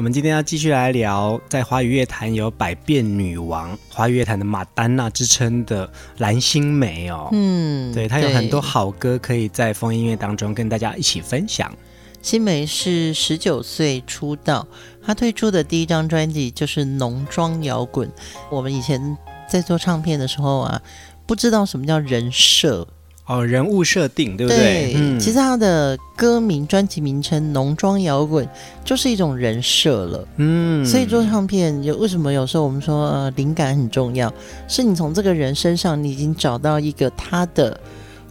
我们今天要继续来聊，在华语乐坛有百变女王、华语乐坛的马丹娜之称的蓝心湄哦。嗯，对，她有很多好歌可以在风音乐当中跟大家一起分享。心湄是十九岁出道，她推出的第一张专辑就是浓妆摇滚。我们以前在做唱片的时候啊，不知道什么叫人设。哦，人物设定对不对？对，嗯，其实他的歌名、专辑名称《浓妆摇滚》就是一种人设了。嗯，所以做唱片有为什么有时候我们说呃灵感很重要，是你从这个人身上你已经找到一个他的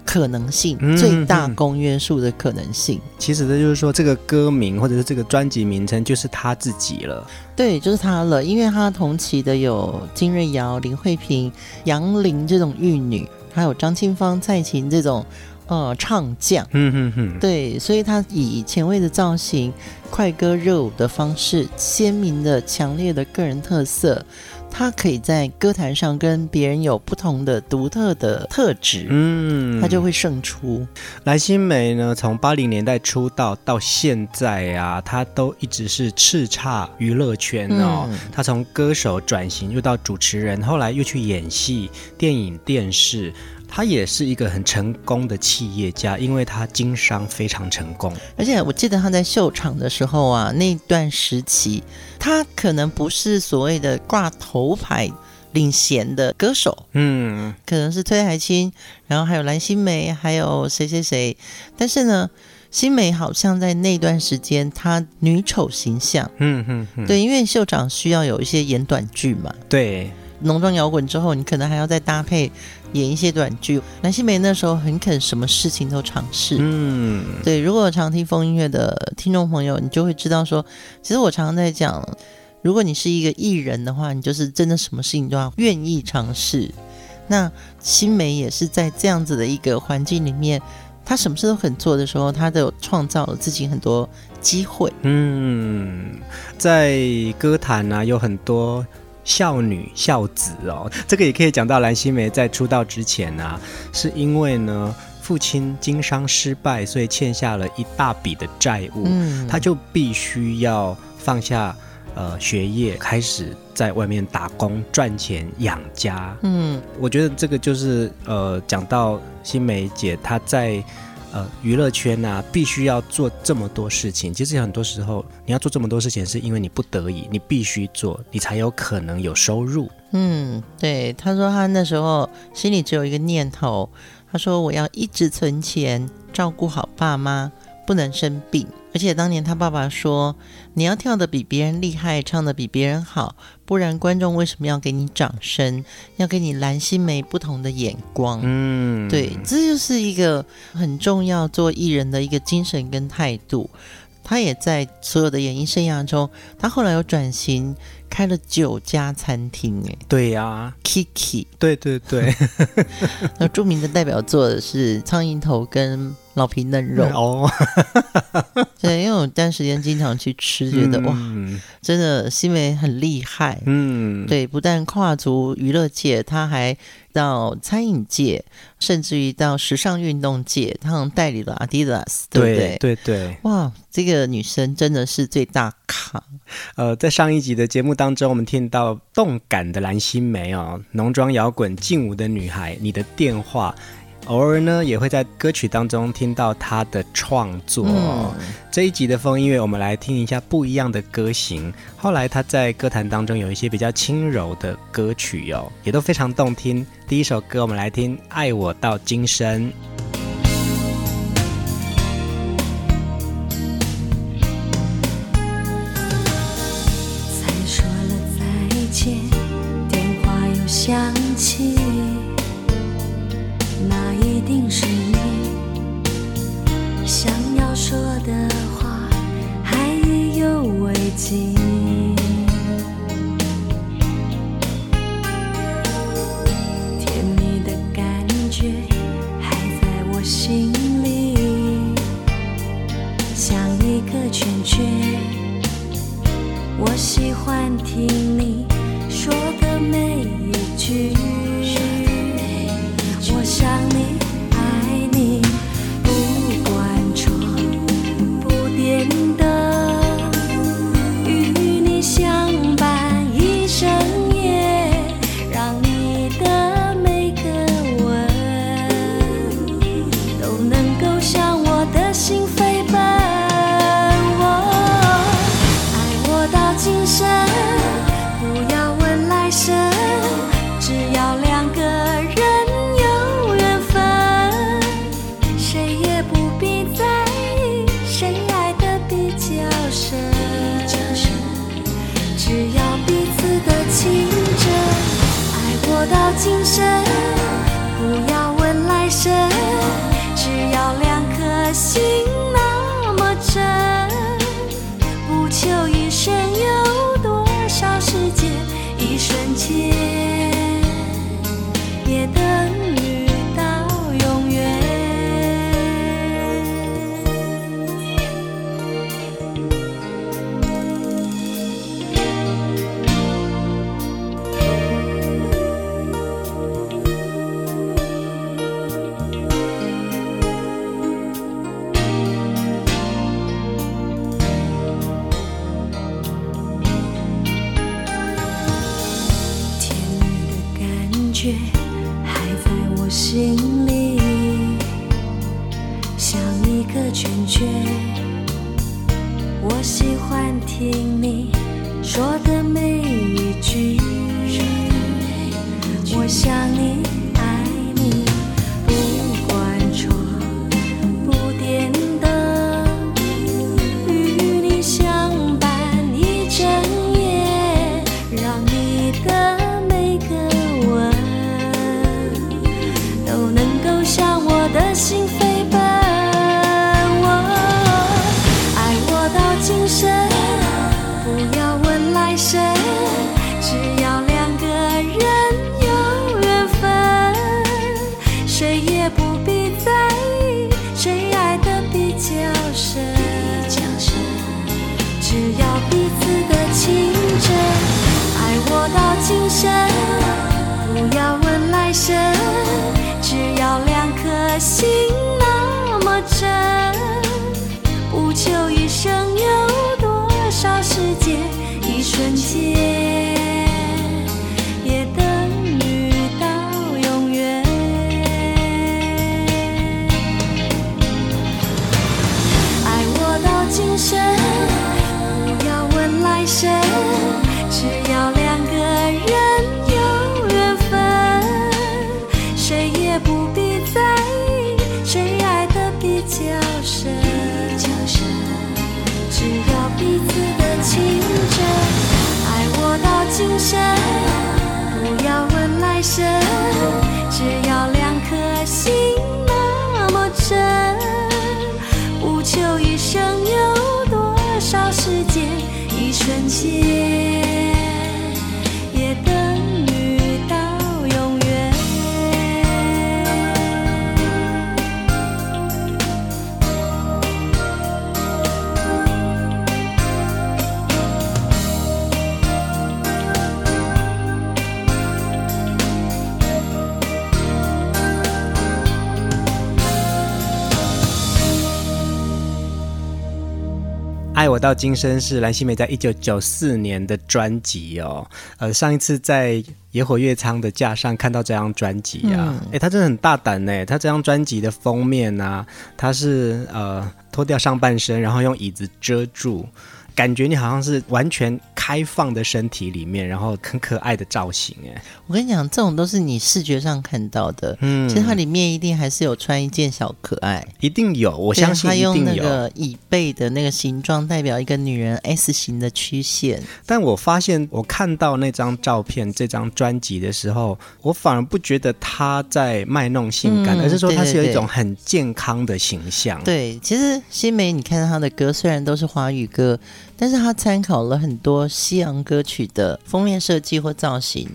可能性，嗯、最大公约数的可能性。其实这就是说，这个歌名或者是这个专辑名称就是他自己了。对，就是他了，因为他同期的有金瑞瑶、林慧萍、杨林这种玉女。还有张清芳、蔡琴这种，呃，唱将，嗯嗯嗯，对，所以他以前卫的造型、快歌热舞的方式、鲜明的、强烈的个人特色，他可以在歌坛上跟别人有不同的独特的特质，嗯，他就会胜出。蓝心湄呢，从八零年代出道到现在啊，他都一直是叱咤娱乐圈哦。他、嗯、从歌手转型又到主持人，后来又去演戏、电影、电视。他也是一个很成功的企业家，因为他经商非常成功。而且我记得他在秀场的时候啊，那段时期，他可能不是所谓的挂头牌领衔的歌手，嗯，可能是崔海清，然后还有蓝心湄，还有谁谁谁。但是呢，心湄好像在那段时间，她女丑形象，嗯嗯嗯，对，因为秀场需要有一些演短剧嘛，对。浓妆摇滚之后，你可能还要再搭配演一些短剧。蓝心湄那时候很肯什么事情都尝试。嗯，对。如果常听风音乐的听众朋友，你就会知道说，其实我常常在讲，如果你是一个艺人的话，你就是真的什么事情都要愿意尝试。那心梅也是在这样子的一个环境里面，她什么事都肯做的时候，她都创造了自己很多机会。嗯，在歌坛啊，有很多。孝女孝子哦，这个也可以讲到蓝心湄在出道之前呢、啊，是因为呢父亲经商失败，所以欠下了一大笔的债务，嗯，他就必须要放下呃学业，开始在外面打工赚钱养家。嗯，我觉得这个就是呃讲到心梅姐她在。呃，娱乐圈呐，必须要做这么多事情。其实很多时候，你要做这么多事情，是因为你不得已，你必须做，你才有可能有收入。嗯，对。他说他那时候心里只有一个念头，他说我要一直存钱，照顾好爸妈，不能生病。而且当年他爸爸说：“你要跳的比别人厉害，唱的比别人好，不然观众为什么要给你掌声？要给你蓝心湄不同的眼光。”嗯，对，这就是一个很重要做艺人的一个精神跟态度。他也在所有的演艺生涯中，他后来有转型，开了九家餐厅。哎，对呀、啊，Kiki，对对对。那著名的代表作是《苍蝇头》跟。老皮嫩肉哦，对，因为我有段时间经常去吃，觉得、嗯、哇，真的心梅很厉害。嗯，对，不但跨足娱乐界，他还到餐饮界，甚至于到时尚运动界，他还代理了 Adidas，对不对？对对对，哇，这个女生真的是最大咖。呃，在上一集的节目当中，我们听到动感的蓝心湄哦，浓妆摇滚劲舞的女孩，你的电话。偶尔呢，也会在歌曲当中听到他的创作。这一集的风音乐，我们来听一下不一样的歌型。后来他在歌坛当中有一些比较轻柔的歌曲哟，也都非常动听。第一首歌，我们来听《爱我到今生》。再说了再见，电话又响起。想你。深我到今生是蓝心湄在一九九四年的专辑哦，呃，上一次在野火月仓的架上看到这张专辑啊，哎、嗯，他真的很大胆呢，他这张专辑的封面啊，他是呃脱掉上半身，然后用椅子遮住。感觉你好像是完全开放的身体里面，然后很可爱的造型哎！我跟你讲，这种都是你视觉上看到的，嗯，其实它里面一定还是有穿一件小可爱，一定有，我相信一定有。他用那个椅背的那个形状代表一个女人 S 型的曲线。但我发现，我看到那张照片、这张专辑的时候，我反而不觉得她在卖弄性感，嗯、而是说她是有一种很健康的形象。对，对，对，对，其实新梅，你看她的歌虽然都是华语歌。但是他参考了很多西洋歌曲的封面设计或造型，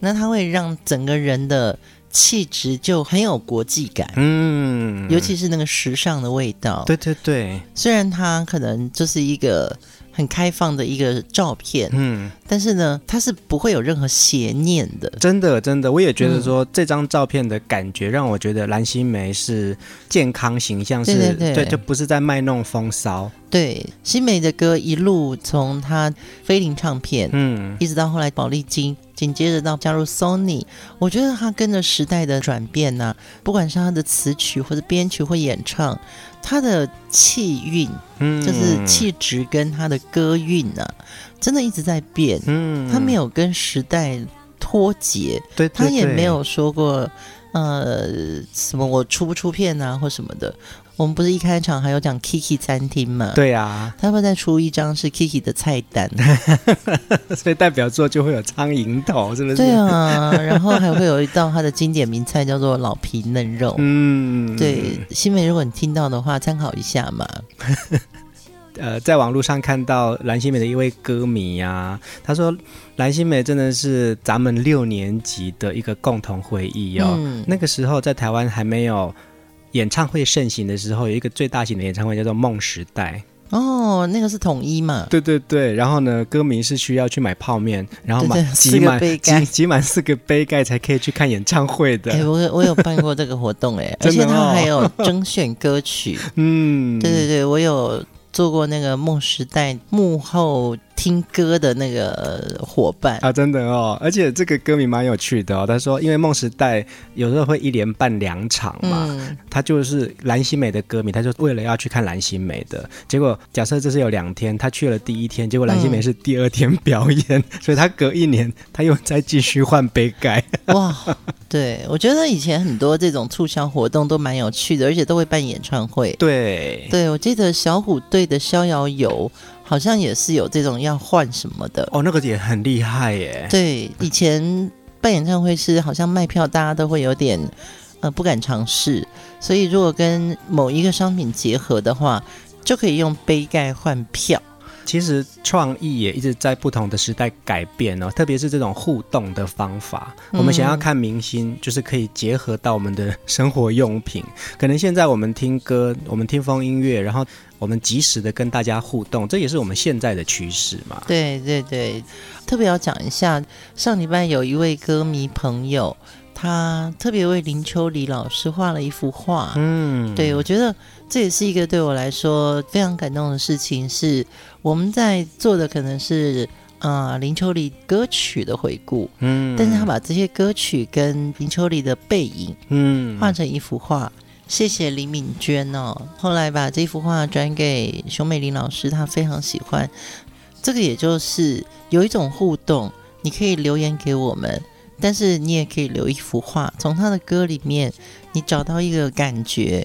那他会让整个人的气质就很有国际感，嗯，尤其是那个时尚的味道。对对对，虽然他可能就是一个。很开放的一个照片，嗯，但是呢，它是不会有任何邪念的。真的，真的，我也觉得说、嗯、这张照片的感觉让我觉得蓝心湄是健康形象，是，对，就不是在卖弄风骚。对，心湄的歌一路从她飞林唱片，嗯，一直到后来宝丽金，紧接着到加入 Sony，我觉得她跟着时代的转变呢、啊，不管是她的词曲或者编曲或演唱。他的气韵，嗯，就是气质跟他的歌韵呢、啊，真的一直在变。嗯，他没有跟时代脱节，对，对，对，他也没有说过，呃，什么我出不出片啊，或什么的。我们不是一开场还有讲 Kiki 餐厅吗？对啊，他会再出一张是 Kiki 的菜单，所以代表作就会有苍蝇头，是不是？对啊，然后还会有一道他的经典名菜叫做老皮嫩肉。嗯，对，新美，如果你听到的话，参考一下嘛。呃，在网络上看到蓝心美的一位歌迷啊，他说蓝心美真的是咱们六年级的一个共同回忆哦。嗯，那个时候在台湾还没有。演唱会盛行的时候，有一个最大型的演唱会叫做梦时代哦，那个是统一嘛？对对对，然后呢，歌迷是需要去买泡面，然后买挤满挤挤满四个杯盖才可以去看演唱会的。哎，我我有办过这个活动哎，而且他还有征选歌曲。嗯，对对对，我有做过那个梦时代幕后。听歌的那个伙伴啊，真的哦，而且这个歌名蛮有趣的哦。他说，因为梦时代有时候会一连办两场嘛，嗯、他就是蓝心美的歌迷，他就为了要去看蓝心美的，结果假设这是有两天，他去了第一天，结果蓝心美是第二天表演，嗯、所以他隔一年他又再继续换杯盖。哇，对，我觉得以前很多这种促销活动都蛮有趣的，而且都会办演唱会。对，对我记得小虎队的逍遥游。好像也是有这种要换什么的哦，那个也很厉害耶。对，以前办演唱会是好像卖票，大家都会有点呃不敢尝试，所以如果跟某一个商品结合的话，就可以用杯盖换票。其实创意也一直在不同的时代改变哦，特别是这种互动的方法。嗯、我们想要看明星，就是可以结合到我们的生活用品。可能现在我们听歌，我们听风音乐，然后我们及时的跟大家互动，这也是我们现在的趋势嘛。对对对，特别要讲一下，上礼拜有一位歌迷朋友，他特别为林秋离老师画了一幅画。嗯，对，我觉得这也是一个对我来说非常感动的事情，是我们在做的可能是啊、呃、林秋离歌曲的回顾，嗯，但是他把这些歌曲跟林秋离的背影，嗯，画成一幅画。谢谢李敏娟哦，后来把这幅画转给熊美玲老师，她非常喜欢。这个也就是有一种互动，你可以留言给我们。但是你也可以留一幅画，从他的歌里面，你找到一个感觉，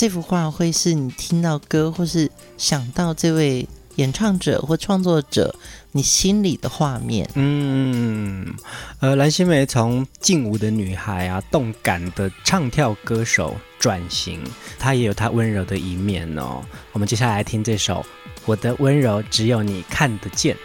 这幅画会是你听到歌或是想到这位演唱者或创作者，你心里的画面。嗯，呃，蓝心湄从劲舞的女孩啊，动感的唱跳歌手转型，她也有她温柔的一面哦。我们接下来听这首《我的温柔只有你看得见》。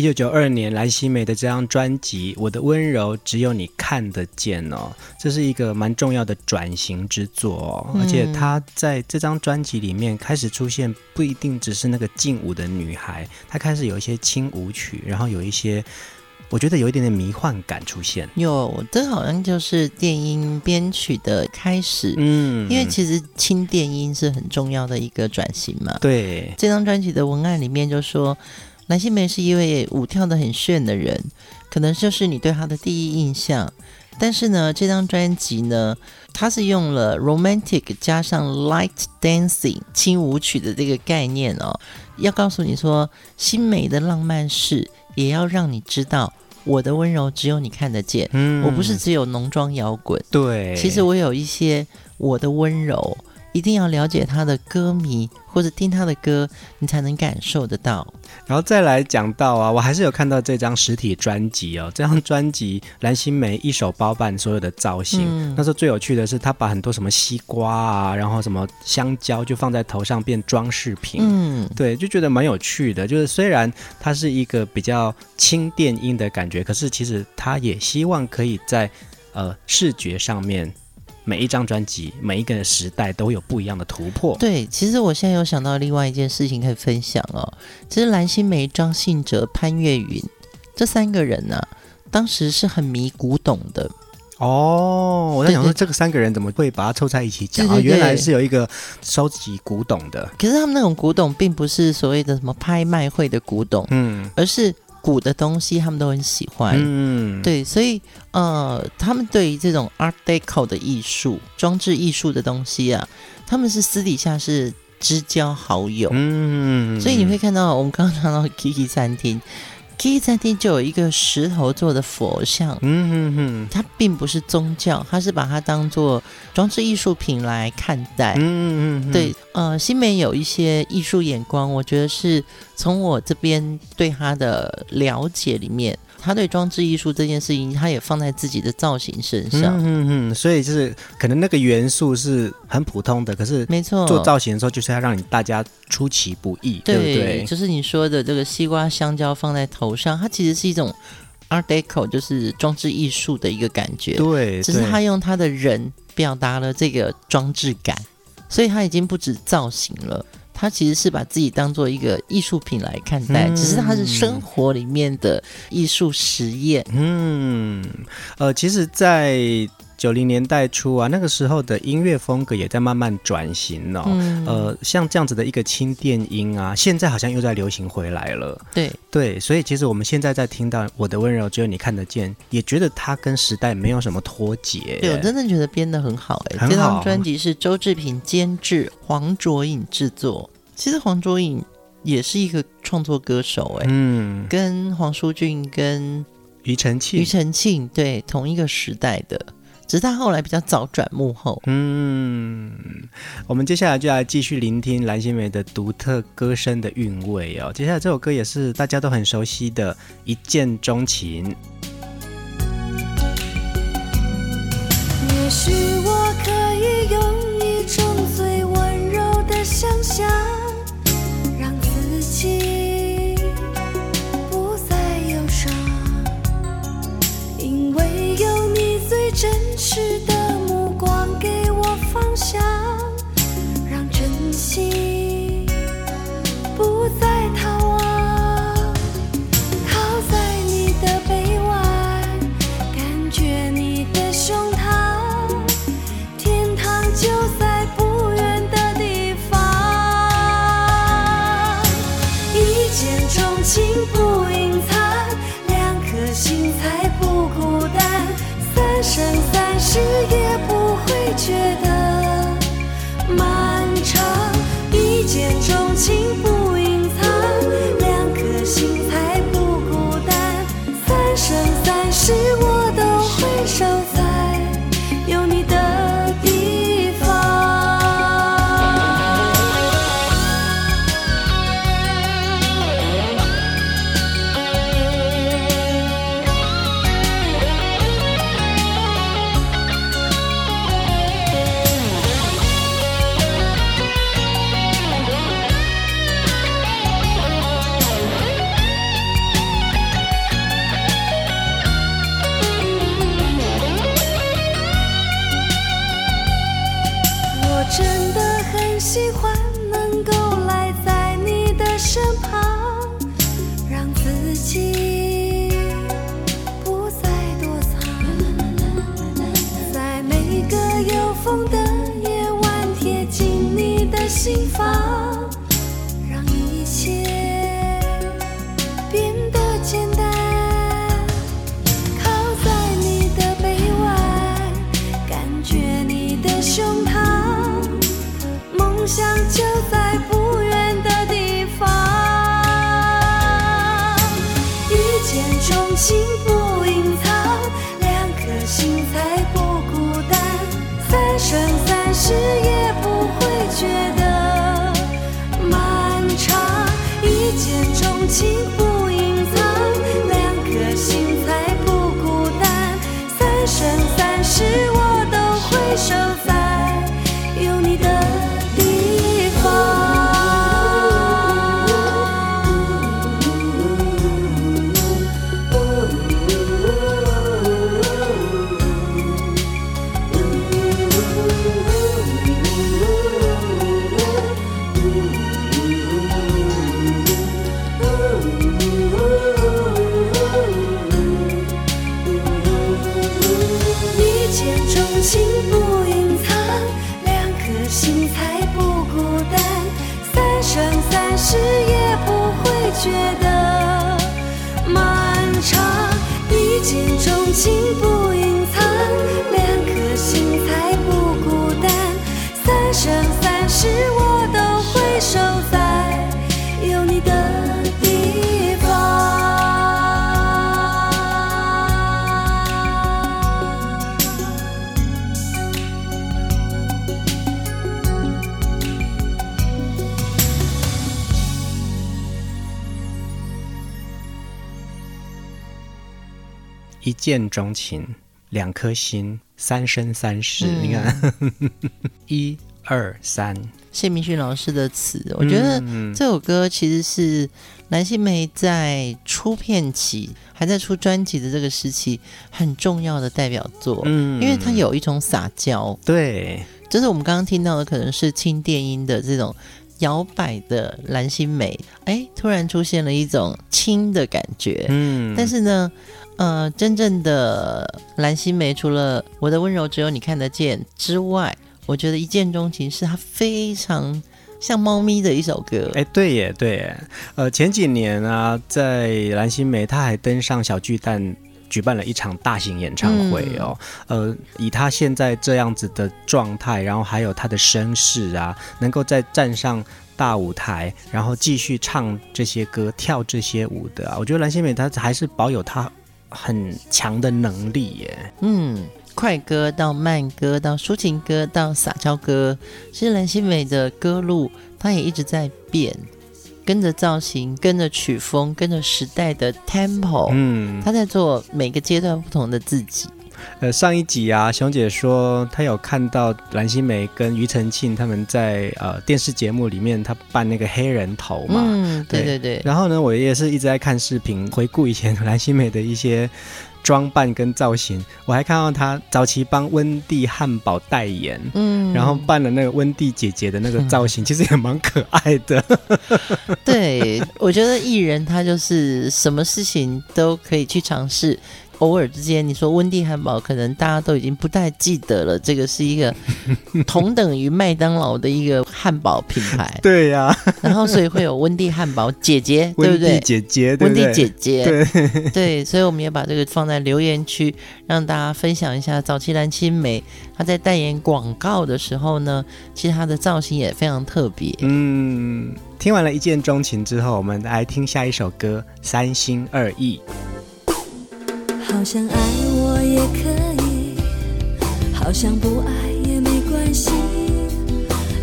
一九九二年，蓝心湄的这张专辑《我的温柔只有你看得见》哦，这是一个蛮重要的转型之作哦，而且她在这张专辑里面开始出现，不一定只是那个劲舞的女孩，她开始有一些轻舞曲，然后有一些。我觉得有一点点迷幻感出现，有，这好像就是电音编曲的开始，嗯，因为其实轻电音是很重要的一个转型嘛。对，这张专辑的文案里面就说，蓝心湄是一位舞跳得很炫的人，可能就是你对她的第一印象。但是呢，这张专辑呢，它是用了 romantic 加上 light dancing 轻舞曲的这个概念哦，要告诉你说，心美的浪漫是也要让你知道。我的温柔只有你看得见，嗯，我不是只有浓妆摇滚，对，其实我有一些我的温柔。一定要了解他的歌迷，或者听他的歌，你才能感受得到。然后再来讲到啊，我还是有看到这张实体专辑哦。这张专辑蓝心湄一手包办所有的造型。嗯、那时候最有趣的是，他把很多什么西瓜啊，然后什么香蕉就放在头上变装饰品。嗯，对，就觉得蛮有趣的。就是虽然它是一个比较轻电音的感觉，可是其实他也希望可以在呃视觉上面。每一张专辑，每一个时代都有不一样的突破。对，其实我现在有想到另外一件事情可以分享哦。其实蓝心湄、张信哲、潘越云这三个人呢、啊，当时是很迷古董的。哦，我在想说，这个三个人怎么会把它凑在一起讲？对对对，原来是有一个收集古董的。可是他们那种古董，并不是所谓的什么拍卖会的古董，嗯，而是。古的东西他们都很喜欢，嗯，对，所以呃，他们对于这种 Art Deco 的艺术、装置艺术的东西啊，他们是私底下是知交好友，嗯，所以你会看到我们刚刚谈到 Kiki 餐厅。Kiki 餐厅就有一个石头做的佛像，嗯哼哼，它并不是宗教，它是把它当做装置艺术品来看待，嗯嗯嗯，对，呃，新美有一些艺术眼光，我觉得是从我这边对他的了解里面。他对装置艺术这件事情，他也放在自己的造型身上。嗯嗯嗯，所以就是可能那个元素是很普通的，可是没错，做造型的时候就是要让你大家出其不意，对，对不对？就是你说的这个西瓜香蕉放在头上，它其实是一种 Art Deco，就是装置艺术的一个感觉。对，只是他用他的人表达了这个装置感，所以他已经不止造型了。他其实是把自己当做一个艺术品来看待，嗯、只是他是生活里面的艺术实验。嗯，呃，其实，在九零年代初啊，那个时候的音乐风格也在慢慢转型哦。嗯、呃，像这样子的一个轻电音啊，现在好像又在流行回来了。对对，所以其实我们现在在听到《我的温柔只有你看得见》，也觉得它跟时代没有什么脱节。对，我真的觉得编得很好哎。这张专辑是周志平监制，黄卓颖制作。其实黄卓颖也是一个创作歌手哎，嗯，跟黄舒骏跟庾澄庆，庾澄庆对同一个时代的。只是他后来比较早转幕后。嗯，我们接下来就来继续聆听蓝心湄的独特歌声的韵味哦。接下来这首歌也是大家都很熟悉的《一见钟情》。也许我可以用一见钟情，两颗心，三生三世。嗯、你看，一二三，谢明勋老师的词，我觉得这首歌其实是蓝心湄在出片期，还在出专辑的这个时期很重要的代表作。嗯，因为它有一种撒娇，对，就是我们刚刚听到的，可能是轻电音的这种摇摆的蓝心湄，哎，突然出现了一种轻的感觉。嗯，但是呢。呃，真正的蓝心湄，除了我的温柔只有你看得见之外，我觉得一见钟情是她非常像猫咪的一首歌。哎，对耶，对耶。呃，前几年啊，在蓝心湄她还登上小巨蛋举办了一场大型演唱会哦。嗯、呃，以她现在这样子的状态，然后还有她的身世啊，能够再站上大舞台，然后继续唱这些歌、跳这些舞的啊，我觉得蓝心湄她还是保有她。很强的能力耶，嗯，快歌到慢歌到抒情歌到撒娇歌，其实蓝心湄的歌路，她也一直在变，跟着造型，跟着曲风，跟着时代的 tempo，嗯，她在做每个阶段不同的自己。呃，上一集啊，熊姐说她有看到蓝心湄跟庾澄庆他们在呃电视节目里面，他扮那个黑人头嘛。嗯，对对对。然后呢，我也是一直在看视频，回顾以前蓝心湄的一些装扮跟造型。我还看到她早期帮温蒂汉堡代言，嗯，然后扮了那个温蒂姐姐的那个造型，嗯、其实也蛮可爱的。对，我觉得艺人他就是什么事情都可以去尝试。偶尔之间，你说温蒂汉堡，可能大家都已经不太记得了。这个是一个 同等于麦当劳的一个汉堡品牌。对呀、啊，然后所以会有温蒂汉堡姐姐，对不对？姐姐，温蒂姐姐，对对。所以我们也把这个放在留言区，让大家分享一下早期蓝青梅她在代言广告的时候呢，其实她的造型也非常特别。嗯，听完了一见钟情之后，我们来听下一首歌《三心二意》。好像爱我也可以，好像不爱也没关系。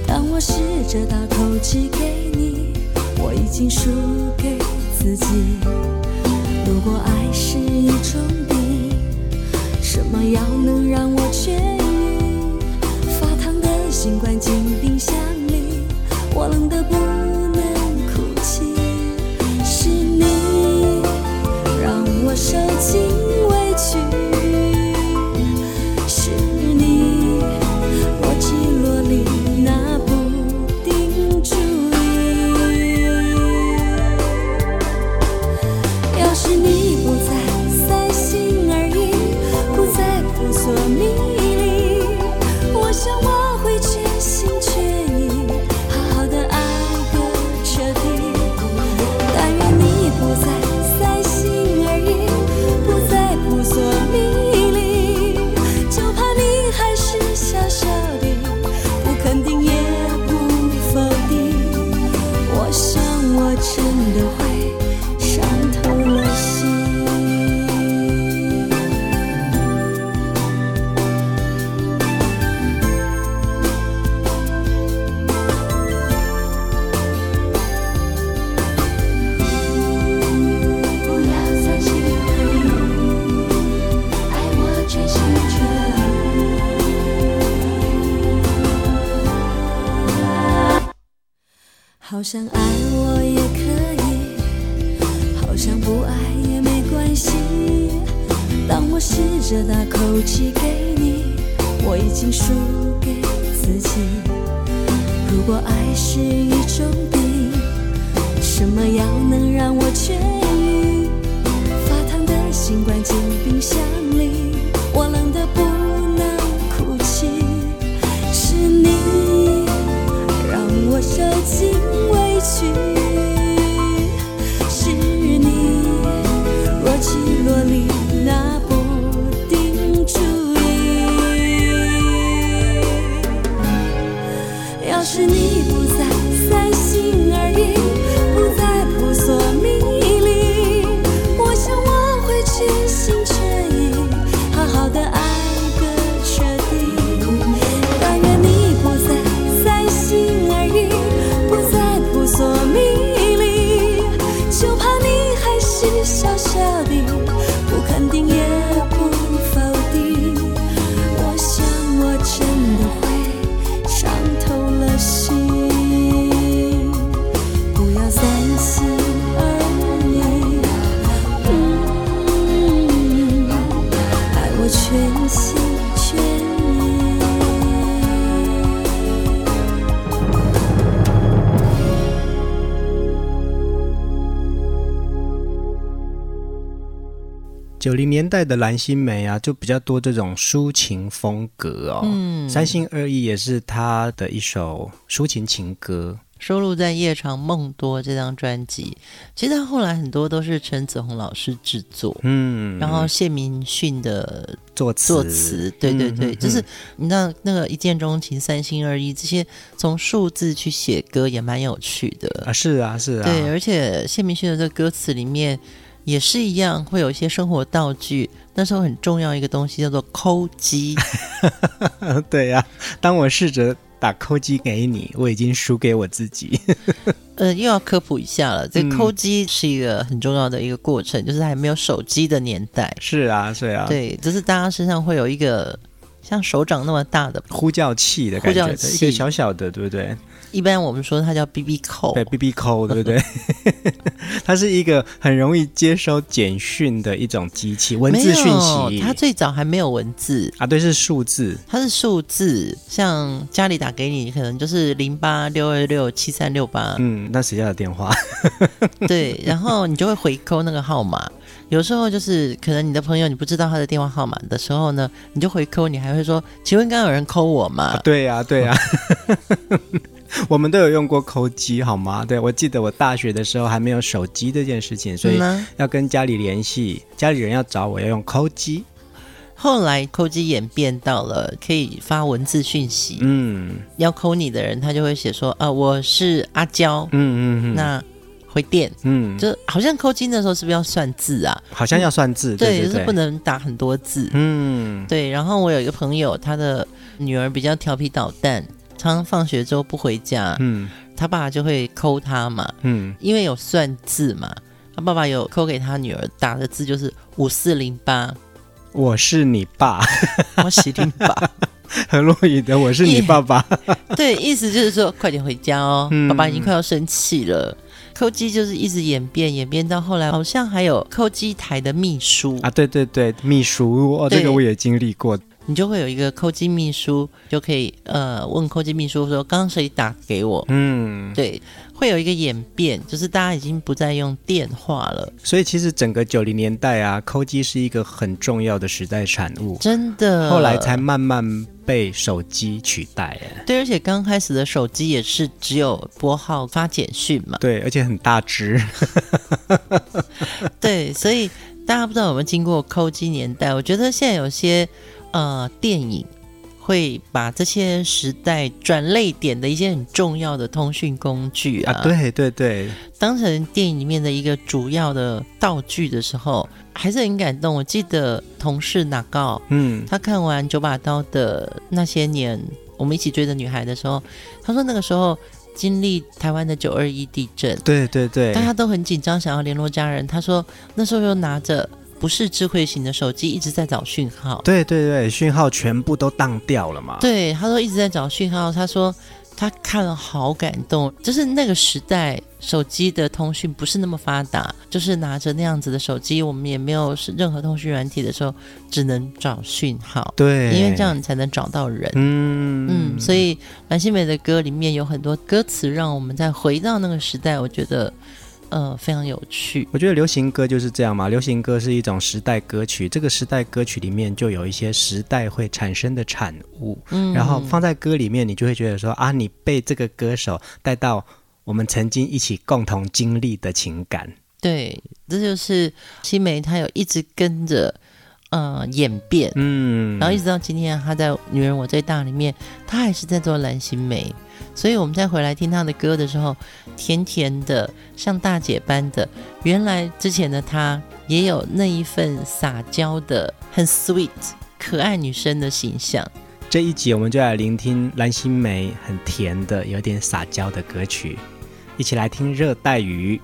当我试着把头寄给你，我已经输给自己。如果爱是一种病，什么药能让我痊愈？发烫的心关进冰箱里，我冷得不能哭泣。是你让我受尽。好像爱我也可以，好像不爱也没关系。当我试着大口气给你，我已经输给自己。如果爱是一种病，什么药能让我痊愈？发烫的心关进冰箱里，我冷得不能哭泣。是你让我受尽。是你九零年代的蓝心湄啊，就比较多这种抒情风格哦。嗯，三心二意也是他的一首抒情情歌，收录在《夜长梦多》这张专辑。其实他后来很多都是陈子鸿老师制作，嗯，然后谢明训的作词，作词，对对对，嗯、就是你知道那个一见钟情、三心二意这些，从数字去写歌也蛮有趣的啊。是啊，是啊，对，而且谢明训的这个歌词里面。也是一样，会有一些生活道具。那时候很重要一个东西叫做抠机。对呀、啊，当我试着打抠机给你，我已经输给我自己。呃，又要科普一下了，这抠机是一个很重要的一个过程，嗯、就是还没有手机的年代。是啊，是啊。对，就是大家身上会有一个像手掌那么大的呼叫器的感觉，呼叫器一个小小的，对不对？一般我们说它叫 BB 扣，对 BB 扣，对不对？它是一个很容易接收简讯的一种机器，文字讯息。它最早还没有文字啊，对，是数字。它是数字，像家里打给你，可能就是零八六二六七三六八。嗯，那谁家的电话？对，然后你就会回扣那个号码。有时候就是可能你的朋友你不知道他的电话号码的时候呢，你就回扣，你还会说：“请问刚刚有人扣我吗？”啊对呀、啊，对呀、啊。我们都有用过抠机，好吗？对，我记得我大学的时候还没有手机这件事情，所以要跟家里联系，家里人要找我要用抠机。后来抠机演变到了可以发文字讯息，嗯，要抠你的人他就会写说啊，我是阿娇，嗯嗯嗯，那回电，嗯，就好像抠机的时候是不是要算字啊？好像要算字，对，对，对，就是不能打很多字，嗯，对。然后我有一个朋友，他的女儿比较调皮捣蛋。常常放学之后不回家，嗯，他爸爸就会抠他嘛，嗯，因为有算字嘛，他爸爸有抠给他女儿打的字就是五四零八，我是你爸，我是你爸，很落雨的，我是你爸爸，对，意思就是说快点回家哦，嗯、爸爸已经快要生气了。抠机就是一直演变，演变到后来好像还有抠机台的秘书。啊，对对对，秘书哦，这个我也经历过。你就会有一个扣机秘书，就可以呃问扣机秘书说：“刚刚谁打给我？”嗯，对，会有一个演变，就是大家已经不再用电话了。所以其实整个九零年代啊，扣机是一个很重要的时代产物，真的。后来才慢慢被手机取代。对，而且刚开始的手机也是只有拨号发简讯嘛。对，而且很大只。对，所以大家不知道有没有经过扣机年代？我觉得现在有些。呃，电影会把这些时代转泪点的一些很重要的通讯工具啊，啊对对对，当成电影里面的一个主要的道具的时候，还是很感动。我记得同事哪告，嗯，他看完《九把刀》的那些年，我们一起追的女孩的时候，他说那个时候经历台湾的九二一地震，对对对，大家都很紧张，想要联络家人。他说那时候又拿着。不是智慧型的手机，一直在找讯号。对对对，讯号全部都当掉了嘛。对，他说一直在找讯号。他说他看了好感动，就是那个时代手机的通讯不是那么发达，就是拿着那样子的手机，我们也没有任何通讯软体的时候，只能找讯号。对，因为这样你才能找到人。嗯嗯，所以蓝心湄的歌里面有很多歌词，让我们再回到那个时代，我觉得。呃，非常有趣。我觉得流行歌就是这样嘛，流行歌是一种时代歌曲，这个时代歌曲里面就有一些时代会产生的产物，嗯，然后放在歌里面，你就会觉得说啊，你被这个歌手带到我们曾经一起共同经历的情感。对，这就是青梅，她有一直跟着呃演变，嗯，然后一直到今天，她在《女人我最大》里面，她还是在做蓝心湄。所以我们再回来听她的歌的时候，甜甜的，像大姐般的。原来之前的她也有那一份撒娇的、很 sweet、可爱女生的形象。这一集我们就来聆听蓝心湄很甜的、有点撒娇的歌曲，一起来听《热带鱼》。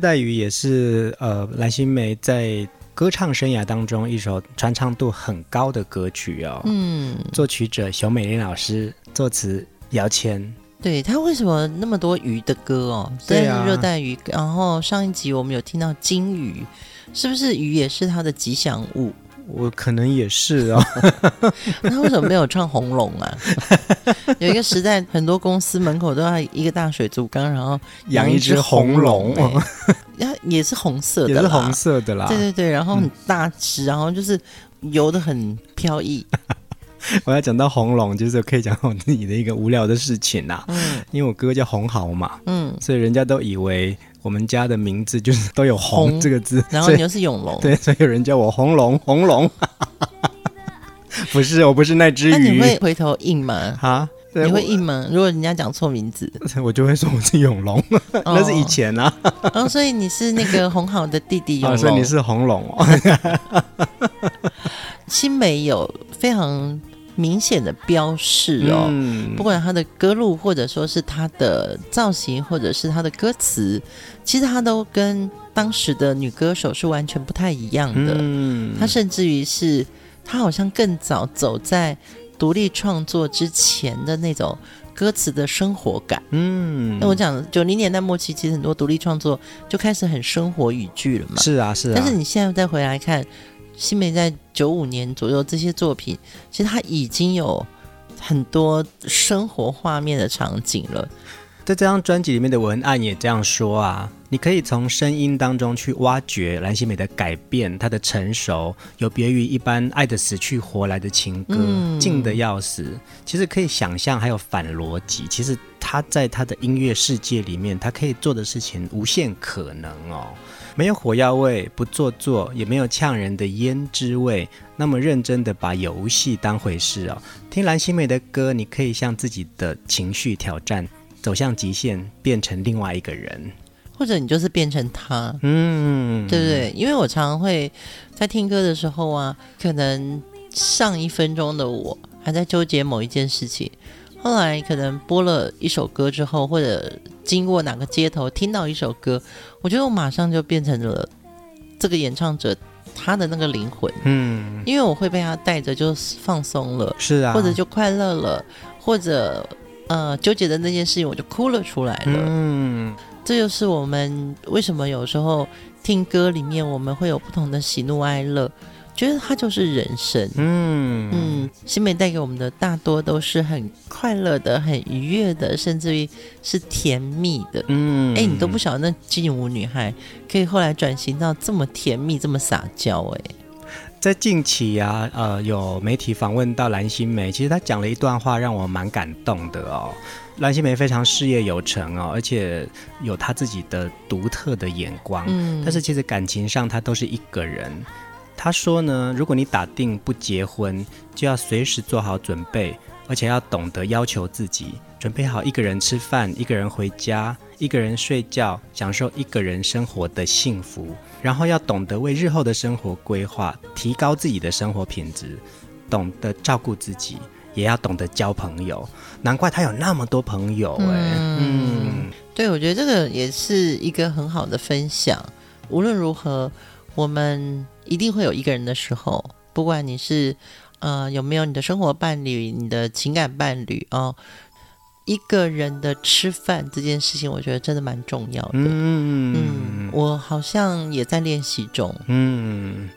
带鱼也是呃蓝心湄在歌唱生涯当中一首传唱度很高的歌曲哦。嗯，作曲者熊美玲老师，作词姚谦。对，他为什么那么多鱼的歌哦？对啊，热带鱼。然后上一集我们有听到金鱼，是不是鱼也是他的吉祥物？我可能也是啊。那为什么没有唱红龙啊？有一个时代，很多公司门口都要一个大水族缸，然后养一只红龙，欸，也是红色的，也是红色的啦。对对对，然后很大只，嗯、然后就是游的很飘逸。我要讲到红龙，就是可以讲我自己的一个无聊的事情呐。嗯，因为我哥叫红豪嘛，嗯，所以人家都以为我们家的名字就是都有“红”这个字，然后你又是永龙，对，所以有人叫我红龙，红龙。不是，我不是那只鱼。那你会回头应吗？啊，你会应吗？如果人家讲错名字，我就会说我是永龙，哦、那是以前啊。哦，所以你是那个红豪的弟弟永龙，哦，所以你是红龙哦。新美有非常。明显的标示哦，嗯、不管他的歌路，或者说是他的造型，或者是他的歌词，其实他都跟当时的女歌手是完全不太一样的。嗯，他甚至于是，他好像更早走在独立创作之前的那种歌词的生活感。嗯，那我讲九零年代末期，其实很多独立创作就开始很生活语句了嘛。是啊，是啊。但是你现在再回来看。新美在九五年左右这些作品，其实他已经有很多生活画面的场景了。在这张专辑里面的文案也这样说啊，你可以从声音当中去挖掘蓝心湄的改变，她的成熟有别于一般爱的死去活来的情歌，静得要死。其实可以想象，还有反逻辑。其实她在她的音乐世界里面，她可以做的事情无限可能哦。没有火药味，不做作，也没有呛人的胭脂味。那么认真的把游戏当回事哦。听蓝心湄的歌，你可以向自己的情绪挑战，走向极限，变成另外一个人，或者你就是变成他，嗯，对不对？因为我常常会在听歌的时候啊，可能上一分钟的我还在纠结某一件事情。后来可能播了一首歌之后，或者经过哪个街头听到一首歌，我觉得我马上就变成了这个演唱者他的那个灵魂，嗯，因为我会被他带着就放松了，是啊，或者就快乐了，或者呃纠结的那件事情我就哭了出来了，嗯，这就是我们为什么有时候听歌里面我们会有不同的喜怒哀乐。觉得它就是人生，嗯。嗯，新美带给我们的大多都是很快乐的、很愉悦的，甚至于是甜蜜的，嗯，哎，你都不晓得那劲舞女孩可以后来转型到这么甜蜜、这么撒娇，哎，在近期啊，呃，有媒体访问到蓝心湄，其实她讲了一段话让我蛮感动的哦。蓝心湄非常事业有成哦，而且有她自己的独特的眼光，嗯，但是其实感情上她都是一个人。他说呢，如果你打定不结婚，就要随时做好准备，而且要懂得要求自己，准备好一个人吃饭，一个人回家，一个人睡觉，享受一个人生活的幸福。然后要懂得为日后的生活规划，提高自己的生活品质，懂得照顾自己，也要懂得交朋友。难怪他有那么多朋友哎。嗯，嗯对，我觉得这个也是一个很好的分享。无论如何，我们。一定会有一个人的时候，不管你是呃有没有你的生活伴侣、你的情感伴侣哦，一个人的吃饭这件事情，我觉得真的蛮重要的。嗯嗯，我好像也在练习中。嗯。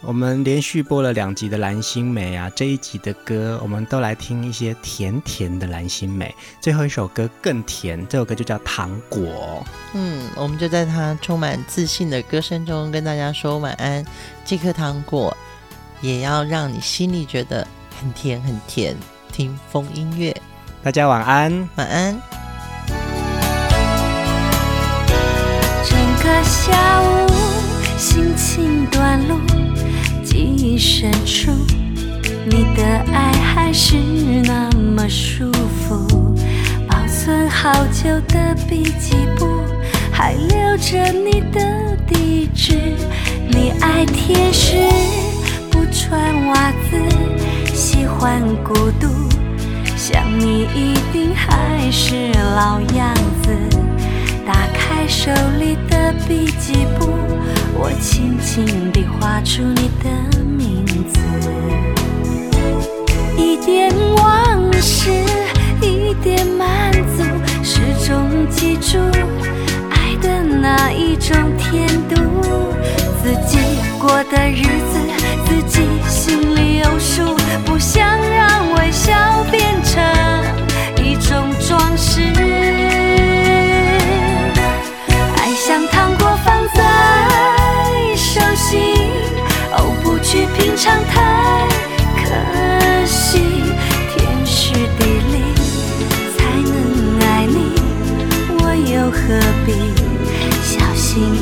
我们连续播了两集的蓝心湄啊，这一集的歌我们都来听一些甜甜的蓝心湄。最后一首歌更甜，这首歌就叫《糖果》。嗯，我们就在他充满自信的歌声中跟大家说晚安。这颗糖果也要让你心里觉得很甜很甜。听风音乐，大家晚安，晚安。路。记忆深处，你的爱还是那么舒服。保存好久的笔记簿，还留着你的地址。你爱天使，不穿袜子，喜欢孤独。想你一定还是老样子。打开手里的笔记簿，我轻轻地画出你的名字。一点往事，一点满足，始终记住心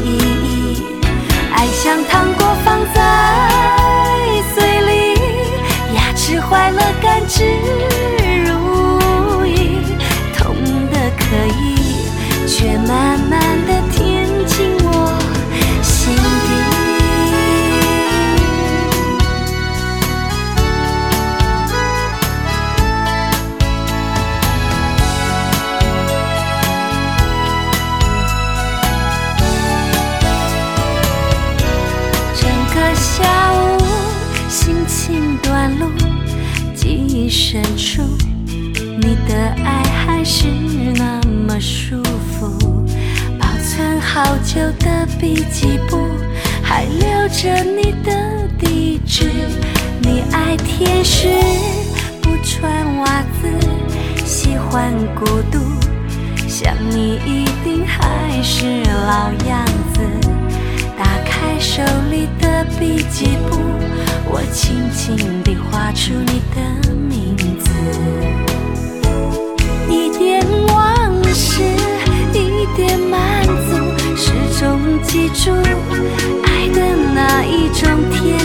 么舒服。保存好久的笔记簿，还留着你的地址。你爱甜食，不穿袜子，喜欢孤独，想你一定还是老样子。打开手里的笔记簿，我轻轻地画出你的名字。记住爱的那一种甜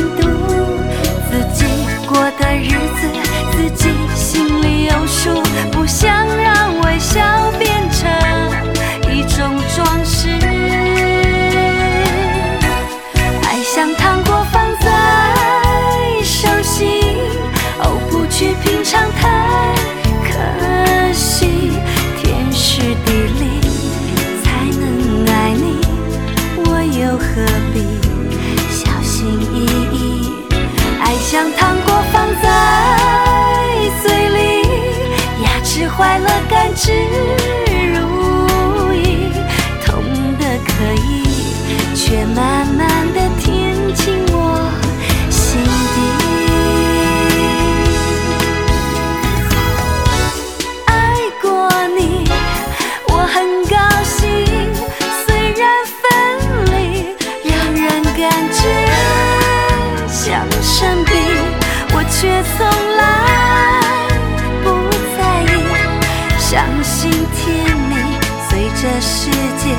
随着时间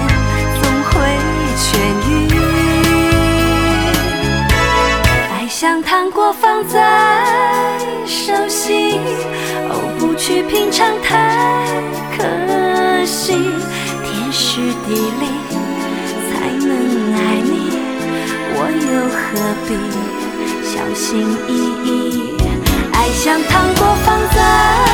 总会痊愈。爱像糖果放在手心，哦，不去品尝太可惜。天时地利才能爱你，我又何必小心翼翼？爱像糖果放在。